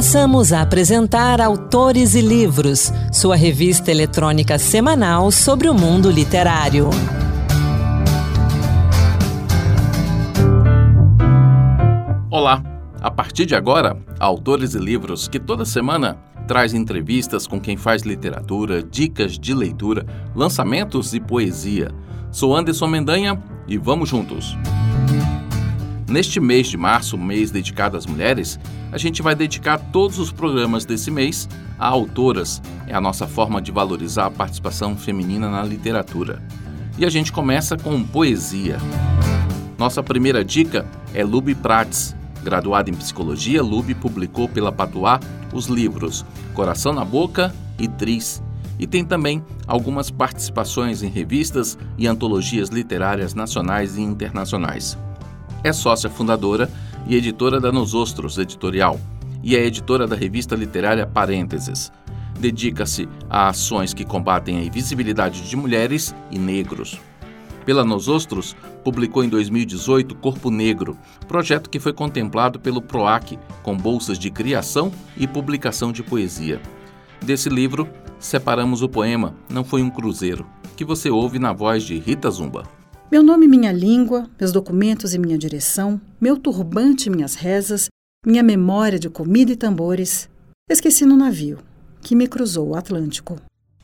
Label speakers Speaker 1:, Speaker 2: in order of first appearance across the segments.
Speaker 1: Passamos a apresentar Autores e Livros, sua revista eletrônica semanal sobre o mundo literário.
Speaker 2: Olá! A partir de agora, Autores e Livros, que toda semana traz entrevistas com quem faz literatura, dicas de leitura, lançamentos e poesia. Sou Anderson Mendanha e vamos juntos! Neste mês de março, mês dedicado às mulheres, a gente vai dedicar todos os programas desse mês a autoras. É a nossa forma de valorizar a participação feminina na literatura. E a gente começa com poesia. Nossa primeira dica é Lube Prates. Graduada em psicologia, Lube publicou pela Patuá os livros Coração na Boca e Tris. E tem também algumas participações em revistas e antologias literárias nacionais e internacionais é sócia fundadora e editora da Nosostros Editorial e é editora da revista literária Parênteses. Dedica-se a ações que combatem a invisibilidade de mulheres e negros. Pela Nosostros, publicou em 2018 Corpo Negro, projeto que foi contemplado pelo PROAC, com bolsas de criação e publicação de poesia. Desse livro, separamos o poema Não Foi um Cruzeiro, que você ouve na voz de Rita Zumba.
Speaker 3: Meu nome e minha língua, meus documentos e minha direção, meu turbante e minhas rezas, minha memória de comida e tambores, esqueci no navio, que me cruzou o Atlântico.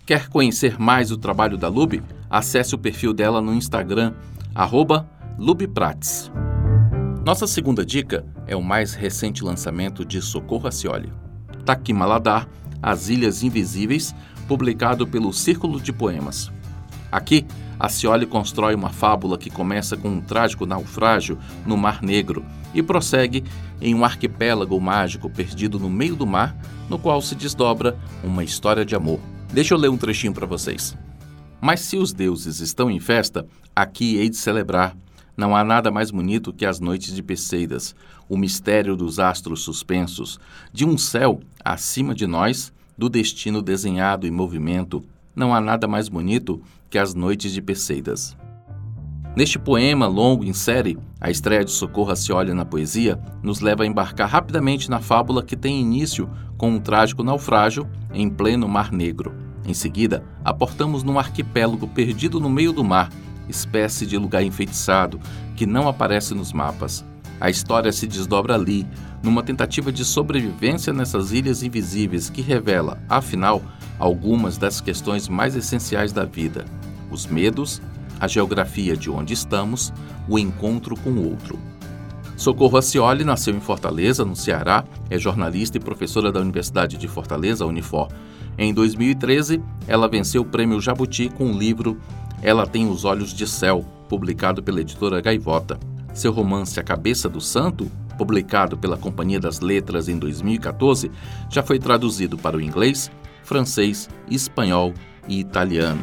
Speaker 2: Quer conhecer mais o trabalho da Lube? Acesse o perfil dela no Instagram, LubePrates. Nossa segunda dica é o mais recente lançamento de Socorro Acioli. Taquimaladar, As Ilhas Invisíveis, publicado pelo Círculo de Poemas. Aqui, a Cioli constrói uma fábula que começa com um trágico naufrágio no Mar Negro e prossegue em um arquipélago mágico perdido no meio do mar, no qual se desdobra uma história de amor. Deixa eu ler um trechinho para vocês. Mas se os deuses estão em festa, aqui hei de celebrar. Não há nada mais bonito que as noites de Perseidas, o mistério dos astros suspensos, de um céu acima de nós, do destino desenhado em movimento. Não há nada mais bonito que as noites de Perseidas. Neste poema longo em série, a estreia de Socorro Acioli na poesia nos leva a embarcar rapidamente na fábula que tem início com um trágico naufrágio em pleno Mar Negro. Em seguida, aportamos num arquipélago perdido no meio do mar, espécie de lugar enfeitiçado que não aparece nos mapas. A história se desdobra ali, numa tentativa de sobrevivência nessas ilhas invisíveis que revela, afinal, algumas das questões mais essenciais da vida: os medos, a geografia de onde estamos, o encontro com o outro. Socorro Acioli nasceu em Fortaleza, no Ceará, é jornalista e professora da Universidade de Fortaleza, Unifor. Em 2013, ela venceu o prêmio Jabuti com o livro Ela Tem os Olhos de Céu, publicado pela editora Gaivota. Seu romance A Cabeça do Santo, publicado pela Companhia das Letras em 2014, já foi traduzido para o inglês, francês, espanhol e italiano.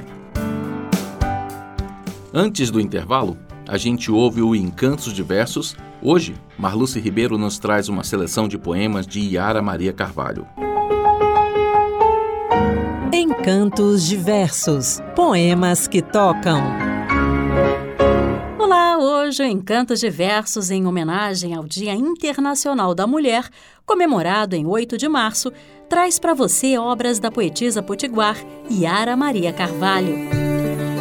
Speaker 2: Antes do intervalo, a gente ouve o Encantos de Versos. Hoje, Marluce Ribeiro nos traz uma seleção de poemas de Yara Maria Carvalho.
Speaker 1: Encantos de Versos Poemas que tocam.
Speaker 4: Olá, hoje o Encantos de Versos em homenagem ao Dia Internacional da Mulher, comemorado em 8 de março, traz para você obras da poetisa potiguar Yara Maria Carvalho.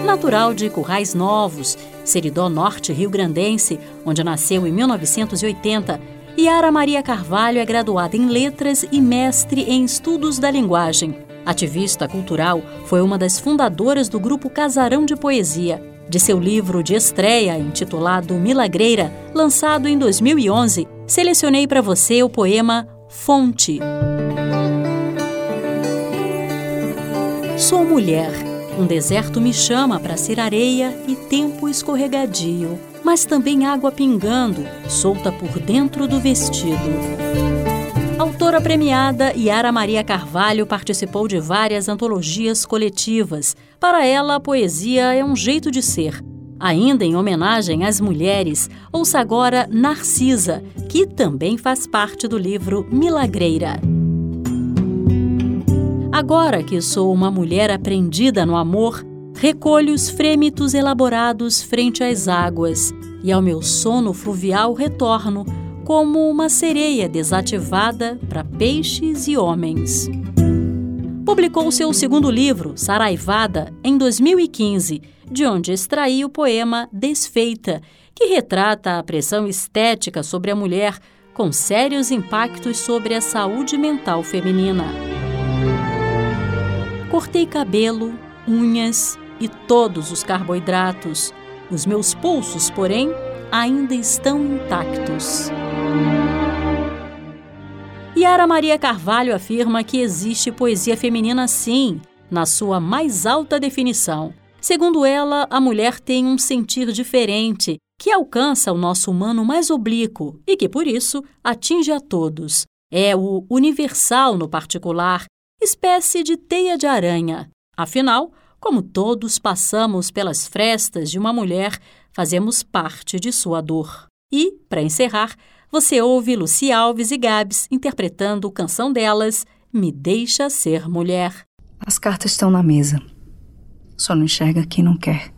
Speaker 4: Natural de Currais Novos, Seridó Norte Rio Grandense, onde nasceu em 1980, Yara Maria Carvalho é graduada em Letras e mestre em Estudos da Linguagem. Ativista cultural, foi uma das fundadoras do grupo Casarão de Poesia. De seu livro de estreia, intitulado Milagreira, lançado em 2011, selecionei para você o poema Fonte. Sou mulher. Um deserto me chama para ser areia e tempo escorregadio, mas também água pingando, solta por dentro do vestido. Autora premiada, Yara Maria Carvalho participou de várias antologias coletivas. Para ela, a poesia é um jeito de ser. Ainda em homenagem às mulheres, ouça agora Narcisa, que também faz parte do livro Milagreira. Agora que sou uma mulher aprendida no amor, recolho os frêmitos elaborados frente às águas, e ao meu sono fluvial retorno, como uma sereia desativada para peixes e homens. Publicou seu segundo livro, Saraivada, em 2015, de onde extraiu o poema Desfeita, que retrata a pressão estética sobre a mulher, com sérios impactos sobre a saúde mental feminina. Cortei cabelo, unhas e todos os carboidratos. Os meus pulsos, porém, ainda estão intactos. Yara Maria Carvalho afirma que existe poesia feminina sim, na sua mais alta definição. Segundo ela, a mulher tem um sentir diferente, que alcança o nosso humano mais oblíquo e que, por isso, atinge a todos. É o universal no particular, espécie de teia de aranha. Afinal, como todos passamos pelas frestas de uma mulher, fazemos parte de sua dor. E, para encerrar, você ouve Luci Alves e Gabs interpretando canção delas, Me Deixa Ser Mulher.
Speaker 5: As cartas estão na mesa. Só não enxerga quem não quer.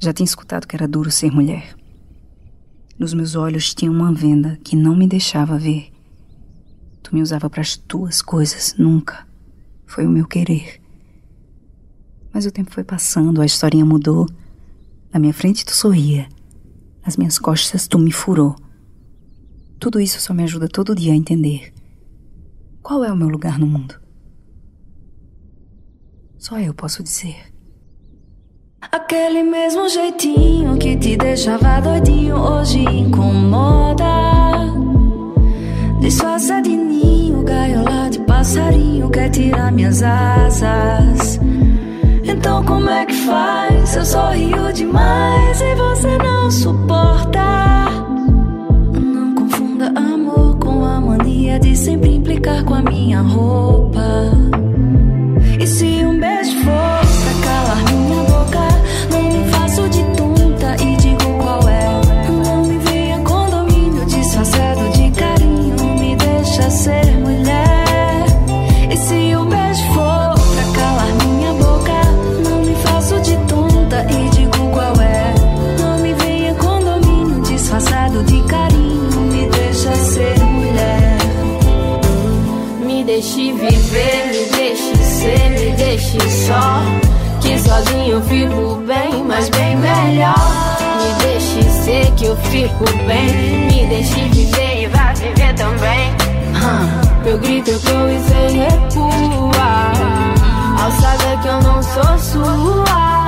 Speaker 5: Já tinha escutado que era duro ser mulher. Nos meus olhos tinha uma venda que não me deixava ver. Tu me usava para as tuas coisas, nunca. Foi o meu querer. Mas o tempo foi passando, a historinha mudou. Na minha frente tu sorria. Nas minhas costas tu me furou. Tudo isso só me ajuda todo dia a entender qual é o meu lugar no mundo. Só eu posso dizer.
Speaker 6: Aquele mesmo jeitinho que te deixava doidinho hoje incomoda. Disfarça de ninho, gaiola de passarinho quer tirar minhas asas. Então como é que faz? Eu sorrio demais e você não suporta mania de sempre implicar com a minha roupa. Fico bem. Me deixe viver e vá viver também. Meu grito ecoa e sem recua. Saber que eu não sou sua.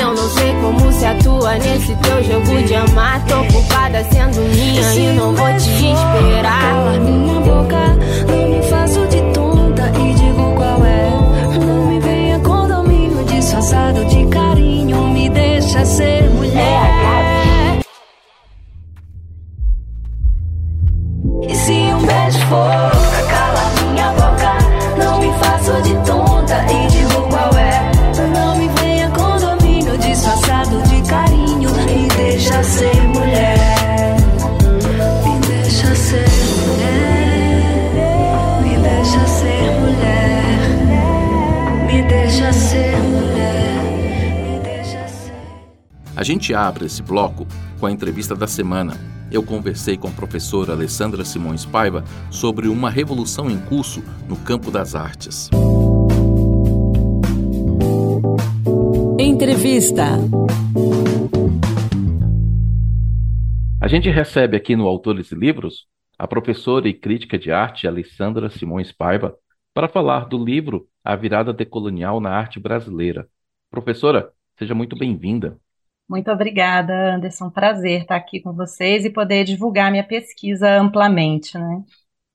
Speaker 6: Eu não sei como se atua nesse teu jogo de amar. Tô ocupada sendo minha e não vou te esperar. Minha boca, não me faço de tonta e digo qual é. Não me venha com domínio disfarçado de carinho. Me deixa ser mulher. Pra calar minha boca, não me faço de tonta e digo qual é. Não me venha com domínio disfarçado de carinho. Me deixa ser mulher. Me deixa ser mulher. Me deixa ser mulher. Me deixa ser mulher.
Speaker 2: A gente abre esse bloco com a entrevista da semana. Eu conversei com a professora Alessandra Simões Paiva sobre uma revolução em curso no campo das artes.
Speaker 1: Entrevista.
Speaker 2: A gente recebe aqui no Autores e Livros a professora e crítica de arte Alessandra Simões Paiva para falar do livro A Virada Decolonial na Arte Brasileira. Professora, seja muito bem-vinda.
Speaker 7: Muito obrigada, Anderson. Prazer estar aqui com vocês e poder divulgar minha pesquisa amplamente, né?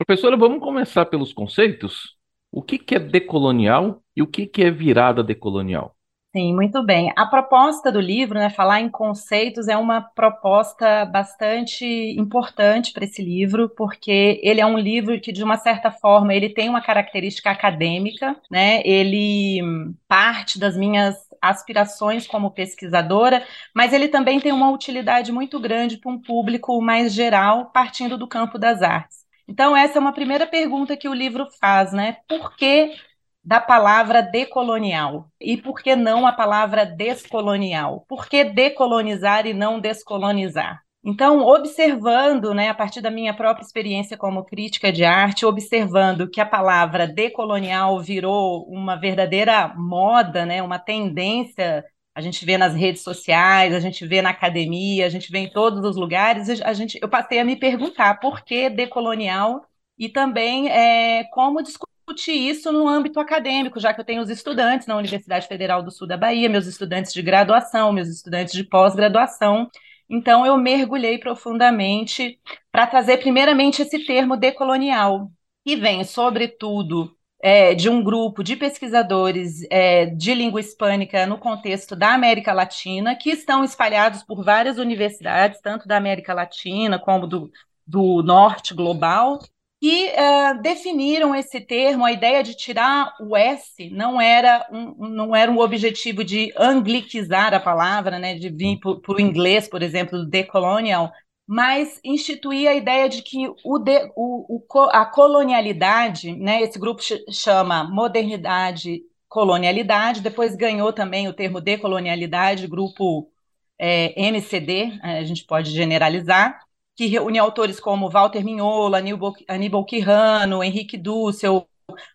Speaker 2: Professora, vamos começar pelos conceitos? O que que é decolonial e o que que é virada decolonial?
Speaker 7: Sim, muito bem. A proposta do livro, né, falar em conceitos, é uma proposta bastante importante para esse livro, porque ele é um livro que, de uma certa forma, ele tem uma característica acadêmica, né? Ele hum, parte das minhas aspirações como pesquisadora, mas ele também tem uma utilidade muito grande para um público mais geral, partindo do campo das artes. Então, essa é uma primeira pergunta que o livro faz, né? Por que da palavra decolonial? E por que não a palavra descolonial? Por que decolonizar e não descolonizar? Então, observando, né, a partir da minha própria experiência como crítica de arte, observando que a palavra decolonial virou uma verdadeira moda, né, uma tendência, a gente vê nas redes sociais, a gente vê na academia, a gente vê em todos os lugares, a gente, eu passei a me perguntar por que decolonial e também é, como discutir isso no âmbito acadêmico, já que eu tenho os estudantes na Universidade Federal do Sul da Bahia, meus estudantes de graduação, meus estudantes de pós-graduação, então, eu mergulhei profundamente para trazer, primeiramente, esse termo decolonial, que vem, sobretudo, é, de um grupo de pesquisadores é, de língua hispânica no contexto da América Latina, que estão espalhados por várias universidades, tanto da América Latina como do, do norte global, que uh, definiram esse termo, a ideia de tirar o S não era um, não era um objetivo de anglicizar a palavra, né, de vir para o inglês, por exemplo, decolonial, mas instituir a ideia de que o, de, o, o a colonialidade, né, esse grupo chama modernidade, colonialidade, depois ganhou também o termo decolonialidade, grupo é, MCD, a gente pode generalizar, que reúne autores como Walter Mignola, Aníbal Quirrano, Henrique Dussel,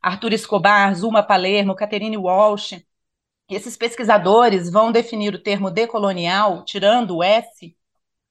Speaker 7: Arthur Escobar, Zuma Palermo, Catherine Walsh. Esses pesquisadores vão definir o termo decolonial, tirando o S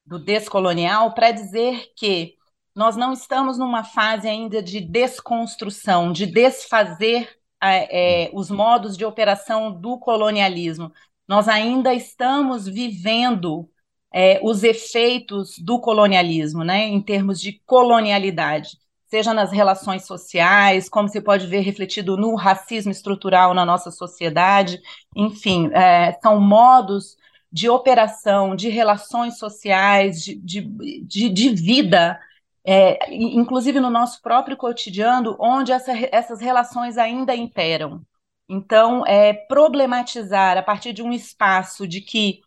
Speaker 7: do descolonial, para dizer que nós não estamos numa fase ainda de desconstrução, de desfazer é, é, os modos de operação do colonialismo. Nós ainda estamos vivendo é, os efeitos do colonialismo, né, em termos de colonialidade, seja nas relações sociais, como se pode ver refletido no racismo estrutural na nossa sociedade, enfim, é, são modos de operação, de relações sociais, de, de, de, de vida, é, inclusive no nosso próprio cotidiano, onde essa, essas relações ainda imperam. Então, é, problematizar a partir de um espaço de que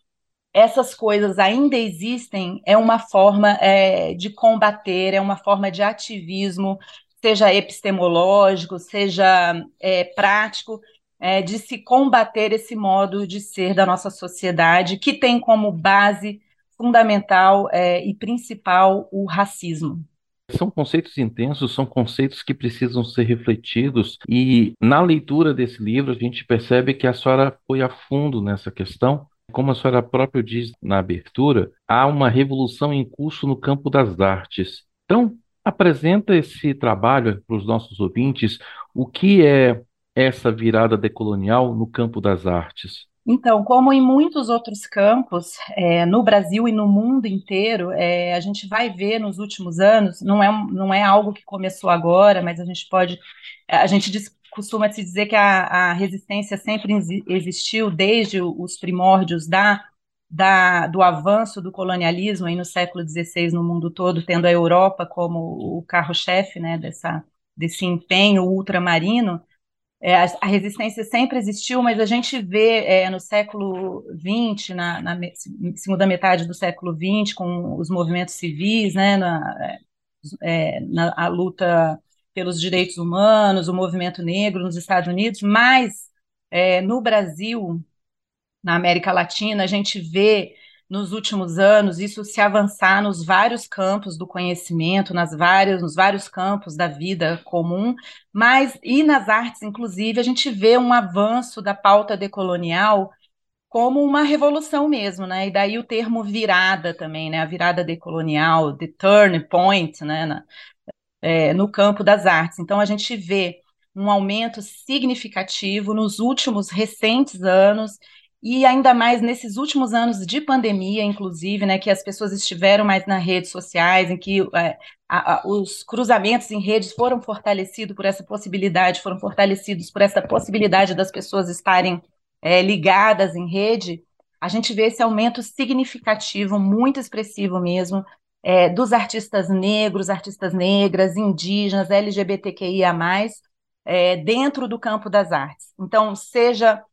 Speaker 7: essas coisas ainda existem é uma forma é, de combater, é uma forma de ativismo, seja epistemológico, seja é, prático, é, de se combater esse modo de ser da nossa sociedade, que tem como base fundamental é, e principal o racismo.
Speaker 2: São conceitos intensos, são conceitos que precisam ser refletidos, e na leitura desse livro a gente percebe que a senhora foi a fundo nessa questão como a senhora própria diz na abertura, há uma revolução em curso no campo das artes. Então, apresenta esse trabalho para os nossos ouvintes, o que é essa virada decolonial no campo das artes?
Speaker 7: Então, como em muitos outros campos, é, no Brasil e no mundo inteiro, é, a gente vai ver nos últimos anos, não é, não é algo que começou agora, mas a gente pode, a gente costuma se dizer que a, a resistência sempre existiu desde os primórdios da, da, do avanço do colonialismo aí no século XVI no mundo todo, tendo a Europa como o carro-chefe né, dessa, desse empenho ultramarino. É, a, a, resistência sempre existiu, mas a gente vê é, no século XX, na, na, segunda metade do século XX, com os movimentos civis, né, na, é, na a luta pelos direitos humanos, o movimento negro nos Estados Unidos, mas é, no Brasil, na América Latina, a gente vê nos últimos anos isso se avançar nos vários campos do conhecimento, nas várias, nos vários campos da vida comum, mas e nas artes, inclusive, a gente vê um avanço da pauta decolonial como uma revolução mesmo, né? E daí o termo virada também, né? A virada decolonial, the turn point, né? Na, é, no campo das artes. Então, a gente vê um aumento significativo nos últimos recentes anos e ainda mais nesses últimos anos de pandemia, inclusive, né, que as pessoas estiveram mais nas redes sociais, em que é, a, a, os cruzamentos em redes foram fortalecidos por essa possibilidade, foram fortalecidos por essa possibilidade das pessoas estarem é, ligadas em rede, a gente vê esse aumento significativo, muito expressivo mesmo, é, dos artistas negros, artistas negras, indígenas, LGBTQIA, é, dentro do campo das artes. Então, seja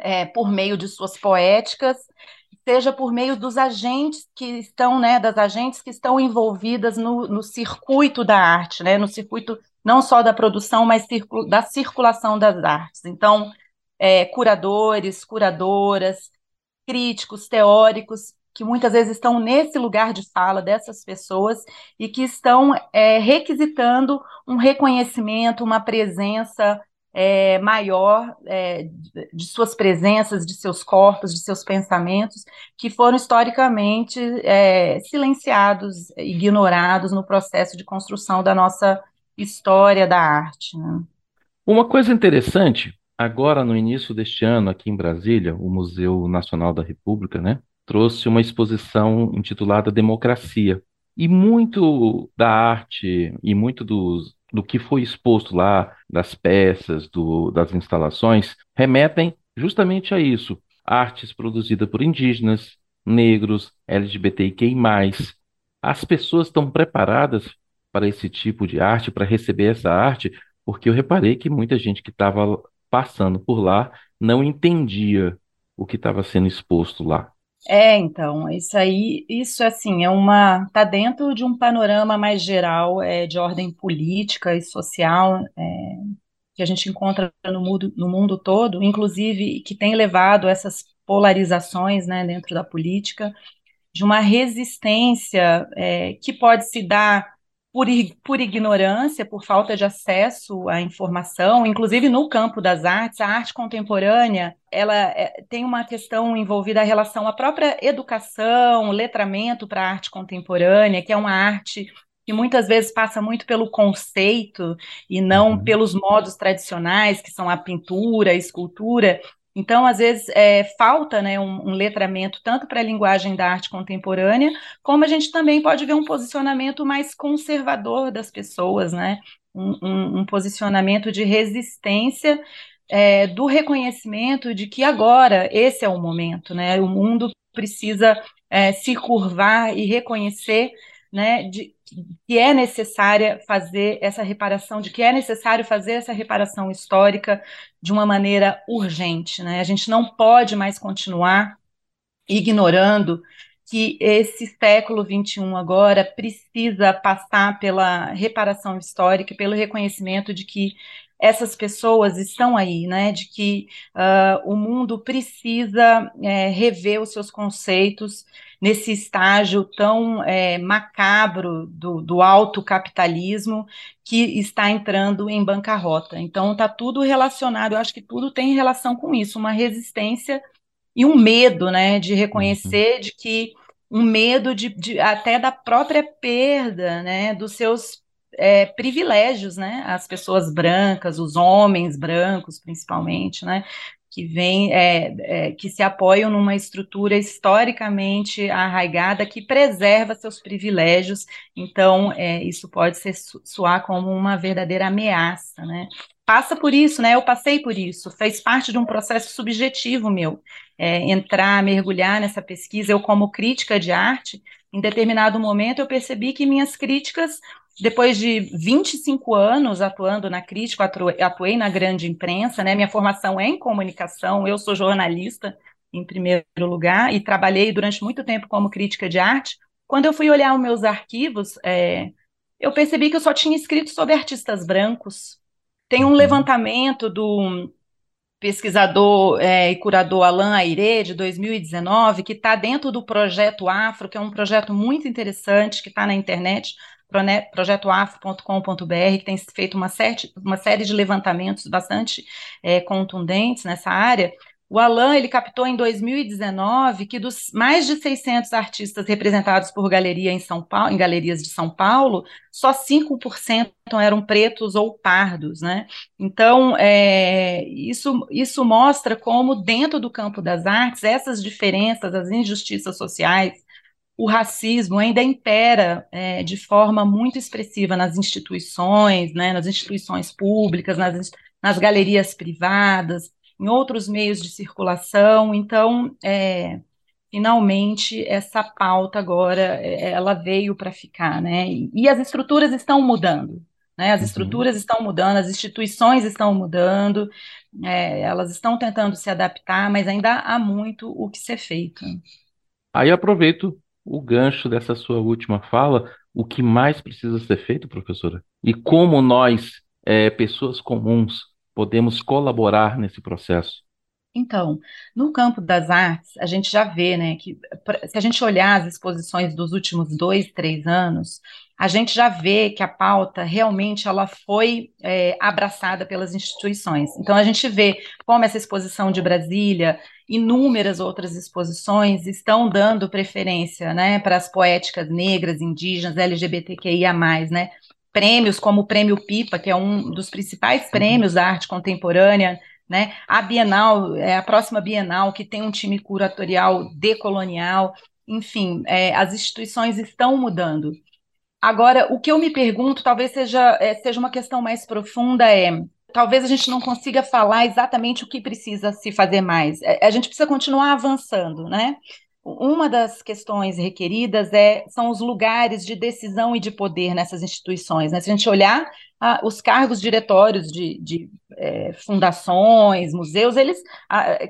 Speaker 7: é, por meio de suas poéticas, seja por meio dos agentes que estão, né, das agentes que estão envolvidas no, no circuito da arte, né, no circuito não só da produção, mas da circulação das artes. Então, é, curadores, curadoras, críticos, teóricos, que muitas vezes estão nesse lugar de fala dessas pessoas e que estão é, requisitando um reconhecimento, uma presença é, maior é, de suas presenças, de seus corpos, de seus pensamentos, que foram historicamente é, silenciados, ignorados no processo de construção da nossa história da arte. Né?
Speaker 2: Uma coisa interessante, agora no início deste ano, aqui em Brasília, o Museu Nacional da República, né, trouxe uma exposição intitulada Democracia. E muito da arte e muito dos, do que foi exposto lá, das peças, do, das instalações, remetem justamente a isso. Artes produzidas por indígenas, negros, LGBTQI. As pessoas estão preparadas para esse tipo de arte, para receber essa arte, porque eu reparei que muita gente que estava passando por lá não entendia o que estava sendo exposto lá.
Speaker 7: É, então, isso aí, isso assim, é uma, tá dentro de um panorama mais geral, é, de ordem política e social, é, que a gente encontra no mundo, no mundo todo, inclusive que tem levado essas polarizações, né, dentro da política, de uma resistência é, que pode se dar por, por ignorância, por falta de acesso à informação, inclusive no campo das artes, a arte contemporânea, ela é, tem uma questão envolvida a relação à própria educação, letramento para a arte contemporânea, que é uma arte que muitas vezes passa muito pelo conceito e não uhum. pelos modos tradicionais, que são a pintura, a escultura, então, às vezes, é, falta né, um, um letramento tanto para a linguagem da arte contemporânea, como a gente também pode ver um posicionamento mais conservador das pessoas, né? um, um, um posicionamento de resistência é, do reconhecimento de que agora esse é o momento, né? O mundo precisa é, se curvar e reconhecer né, de, que é necessária fazer essa reparação, de que é necessário fazer essa reparação histórica de uma maneira urgente. Né? A gente não pode mais continuar ignorando que esse século XXI agora precisa passar pela reparação histórica, pelo reconhecimento de que essas pessoas estão aí, né? De que uh, o mundo precisa é, rever os seus conceitos nesse estágio tão é, macabro do, do alto capitalismo que está entrando em bancarrota. Então está tudo relacionado, eu acho que tudo tem relação com isso, uma resistência e um medo, né? De reconhecer uhum. de que um medo de, de, até da própria perda, né? Dos seus é, privilégios, né? As pessoas brancas, os homens brancos, principalmente, né? Que vem, é, é, que se apoiam numa estrutura historicamente arraigada que preserva seus privilégios. Então, é, isso pode ser soar como uma verdadeira ameaça, né? Passa por isso, né? Eu passei por isso. Fez parte de um processo subjetivo meu. É, entrar, mergulhar nessa pesquisa. Eu, como crítica de arte, em determinado momento eu percebi que minhas críticas depois de 25 anos atuando na crítica, atuei na grande imprensa, né? Minha formação é em comunicação, eu sou jornalista em primeiro lugar e trabalhei durante muito tempo como crítica de arte. Quando eu fui olhar os meus arquivos, é, eu percebi que eu só tinha escrito sobre artistas brancos. Tem um uhum. levantamento do pesquisador é, e curador Alain Aire, de 2019, que está dentro do Projeto Afro, que é um projeto muito interessante, que está na internet, projetoafro.com.br, que tem feito uma, série, uma série de levantamentos bastante é, contundentes nessa área, o Alan ele captou em 2019 que dos mais de 600 artistas representados por galeria em São Paulo, em galerias de São Paulo, só 5% eram pretos ou pardos, né? Então, é, isso, isso mostra como dentro do campo das artes essas diferenças, as injustiças sociais, o racismo ainda impera é, de forma muito expressiva nas instituições, né, nas instituições públicas, nas, nas galerias privadas, em outros meios de circulação. Então, é, finalmente, essa pauta agora é, ela veio para ficar, né? E, e, as estruturas estão mudando. Né, as uhum. estruturas estão mudando, as instituições estão mudando, é, elas estão tentando se adaptar, mas ainda há muito o que ser feito.
Speaker 2: Aí aproveito o gancho dessa sua última fala, o que mais precisa ser feito, professora? E como nós, é, pessoas comuns, podemos colaborar nesse processo?
Speaker 7: Então, no campo das artes, a gente já vê, né, que se a gente olhar as exposições dos últimos dois, três anos, a gente já vê que a pauta realmente ela foi é, abraçada pelas instituições. Então, a gente vê como essa exposição de Brasília, inúmeras outras exposições estão dando preferência, né, para as poéticas negras, indígenas, LGBTQIA+, né, prêmios como o Prêmio Pipa, que é um dos principais prêmios da arte contemporânea, né? A Bienal, é a próxima Bienal, que tem um time curatorial decolonial, enfim, é, as instituições estão mudando. Agora, o que eu me pergunto, talvez seja, é, seja uma questão mais profunda, é talvez a gente não consiga falar exatamente o que precisa se fazer mais. É, a gente precisa continuar avançando, né? Uma das questões requeridas é, são os lugares de decisão e de poder nessas instituições. Né? Se a gente olhar os cargos diretórios de, de é, fundações, museus, eles,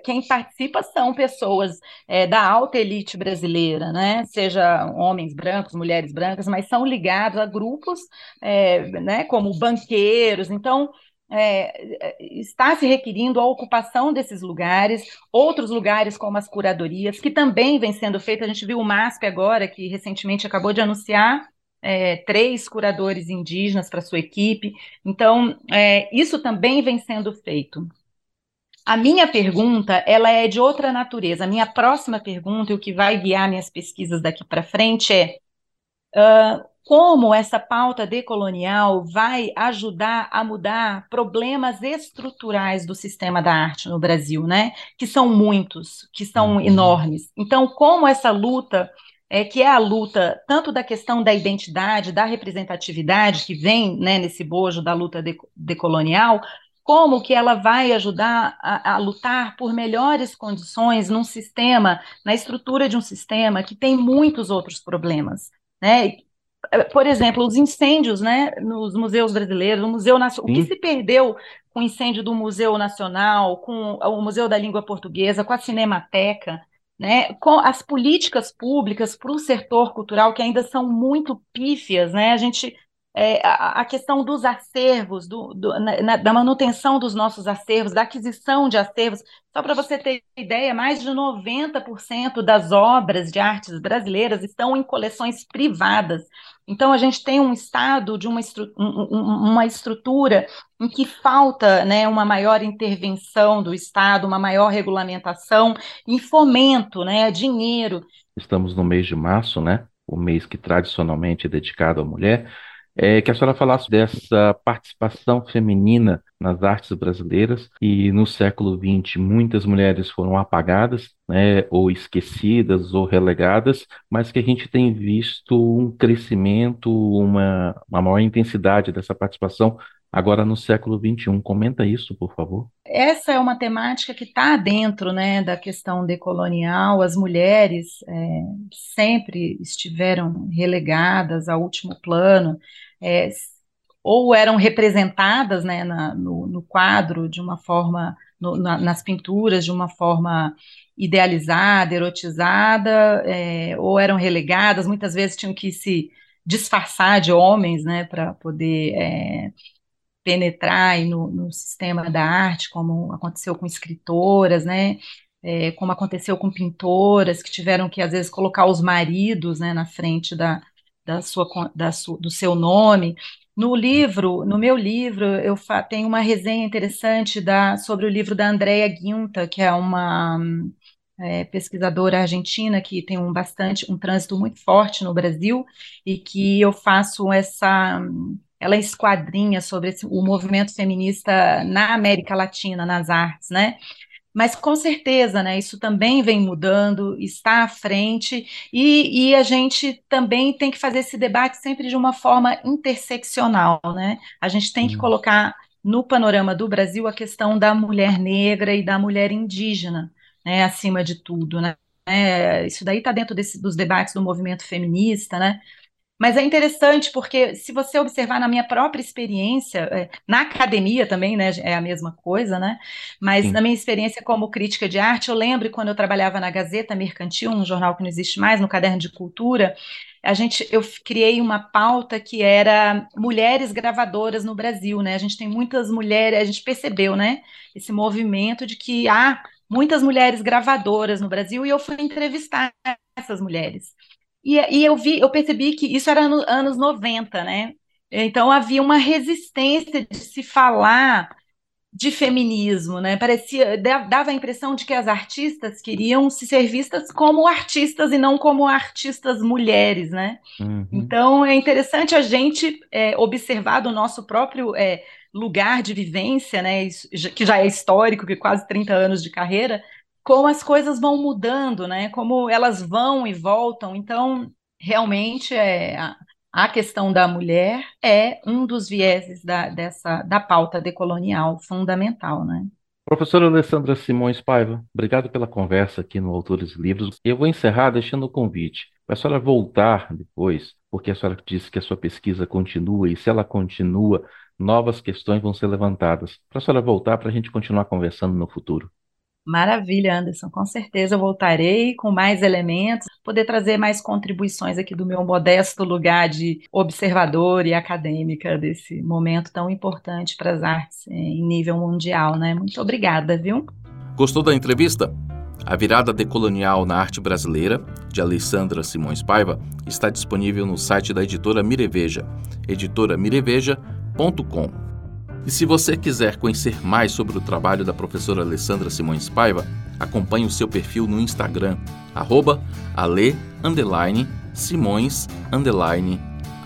Speaker 7: quem participa são pessoas é, da alta elite brasileira, né? seja homens brancos, mulheres brancas, mas são ligados a grupos é, né, como banqueiros. Então, é, é, está se requerindo a ocupação desses lugares, outros lugares como as curadorias, que também vem sendo feito. A gente viu o MASP agora, que recentemente acabou de anunciar é, três curadores indígenas para sua equipe. Então, é, isso também vem sendo feito. A minha pergunta, ela é de outra natureza. A minha próxima pergunta, e o que vai guiar minhas pesquisas daqui para frente é uh, como essa pauta decolonial vai ajudar a mudar problemas estruturais do sistema da arte no Brasil, né? Que são muitos, que são uhum. enormes. Então, como essa luta, é, que é a luta tanto da questão da identidade, da representatividade, que vem né, nesse bojo da luta de, decolonial, como que ela vai ajudar a, a, lutar por melhores condições num sistema, na estrutura de um sistema que tem muitos outros problemas, né? Por exemplo, os incêndios, né, nos museus brasileiros, o Museu Nacional, o que se perdeu com o incêndio do Museu Nacional, com o Museu da Língua Portuguesa, com a Cinemateca, né, com as políticas públicas para o setor cultural que ainda são muito pífias, né, a gente é, a, a, questão dos acervos, do, do, na, da manutenção dos nossos acervos, da aquisição de acervos. Só para você ter ideia, mais de 90% das obras de artes brasileiras estão em coleções privadas. Então, a gente tem um estado de uma, estru uma estrutura em que falta né, uma maior intervenção do Estado, uma maior regulamentação e fomento, né, dinheiro.
Speaker 2: Estamos no mês de março, né? O mês que tradicionalmente é dedicado à mulher é, que a senhora falasse dessa participação feminina nas artes brasileiras e no século XX muitas mulheres foram apagadas, né, ou esquecidas ou relegadas, mas que a gente tem visto um crescimento, uma, uma maior intensidade dessa participação agora no século XXI. Comenta isso, por favor.
Speaker 7: Essa é uma temática que está dentro né, da questão decolonial. As mulheres é, sempre estiveram relegadas ao último plano é, ou eram representadas né, na, no, no, quadro de uma forma, no, na, nas pinturas de uma forma idealizada, erotizada, é, ou eram relegadas, muitas vezes tinham que se disfarçar de homens, né, para poder é, penetrar no, no, sistema da arte, como aconteceu com escritoras, né, é, como aconteceu com pintoras que tiveram que às vezes colocar os maridos, né, na frente da, da sua, da sua, do seu nome. No livro, no meu livro, eu tenho uma resenha interessante da, sobre o livro da Andrea Guinta, que é uma é, pesquisadora argentina que tem um bastante um trânsito muito forte no Brasil e que eu faço essa ela esquadrinha sobre esse, o movimento feminista na América Latina nas artes, né? Mas com certeza, né, isso também vem mudando, está à frente, e, e, a gente também tem que fazer esse debate sempre de uma forma interseccional. Né? A gente tem que colocar no panorama do Brasil a questão da mulher negra e da mulher indígena, né, acima de tudo. Né? É, isso daí está dentro desse, dos debates do movimento feminista, né? Mas é interessante porque, se você observar na minha própria experiência, é, na academia também, né, é a mesma coisa, né? Mas Sim. na minha experiência como crítica de arte, eu lembro quando eu trabalhava na Gazeta Mercantil, um jornal que não existe mais, no Caderno de Cultura, a gente, eu criei uma pauta que era mulheres gravadoras no Brasil, né? A gente tem muitas mulheres, a gente percebeu, né? Esse movimento de que há muitas mulheres gravadoras no Brasil e eu fui entrevistar essas mulheres. E, e eu vi, eu percebi que isso era no, anos 90, né? Então havia uma resistência de se falar de feminismo, né? Parecia, dava a impressão de que as artistas queriam se ser vistas como artistas e não como artistas mulheres, né? Uhum. Então é interessante a gente é, observar do nosso próprio é, lugar de vivência, né? Que já é histórico, que quase 30 anos de carreira, como as coisas vão mudando, né? Como elas vão e voltam. Então, realmente é a questão da mulher é um dos vieses da, dessa, da pauta decolonial fundamental, né?
Speaker 2: Professora Alessandra Simões Paiva, obrigado pela conversa aqui no Autores Livros. Eu vou encerrar deixando o convite para a senhora voltar depois, porque a senhora disse que a sua pesquisa continua e se ela continua, novas questões vão ser levantadas. Para a senhora voltar para a gente continuar conversando no futuro.
Speaker 7: Maravilha, Anderson. Com certeza eu voltarei com mais elementos, poder trazer mais contribuições aqui do meu modesto lugar de observador e acadêmica desse momento tão importante para as artes em nível mundial, né? Muito obrigada, viu?
Speaker 2: Gostou da entrevista? A Virada Decolonial na Arte Brasileira, de Alessandra Simões Paiva, está disponível no site da editora Mireveja, editoramireveja.com. E se você quiser conhecer mais sobre o trabalho da professora Alessandra Simões Paiva, acompanhe o seu perfil no Instagram, arroba ale, Simões,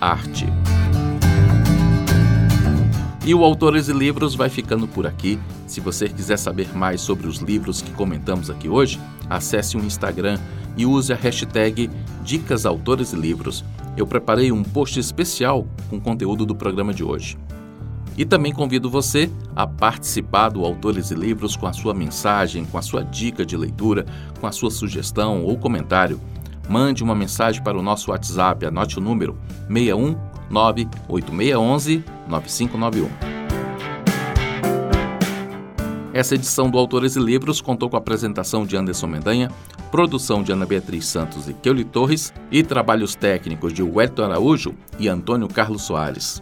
Speaker 2: arte. E o Autores e Livros vai ficando por aqui. Se você quiser saber mais sobre os livros que comentamos aqui hoje, acesse o Instagram e use a hashtag Dicas Autores e Livros. Eu preparei um post especial com conteúdo do programa de hoje. E também convido você a participar do Autores e Livros com a sua mensagem, com a sua dica de leitura, com a sua sugestão ou comentário. Mande uma mensagem para o nosso WhatsApp, anote o número 61 98611 9591. Essa edição do Autores e Livros contou com a apresentação de Anderson Mendanha, produção de Ana Beatriz Santos e Keuli Torres e trabalhos técnicos de Wellington Araújo e Antônio Carlos Soares.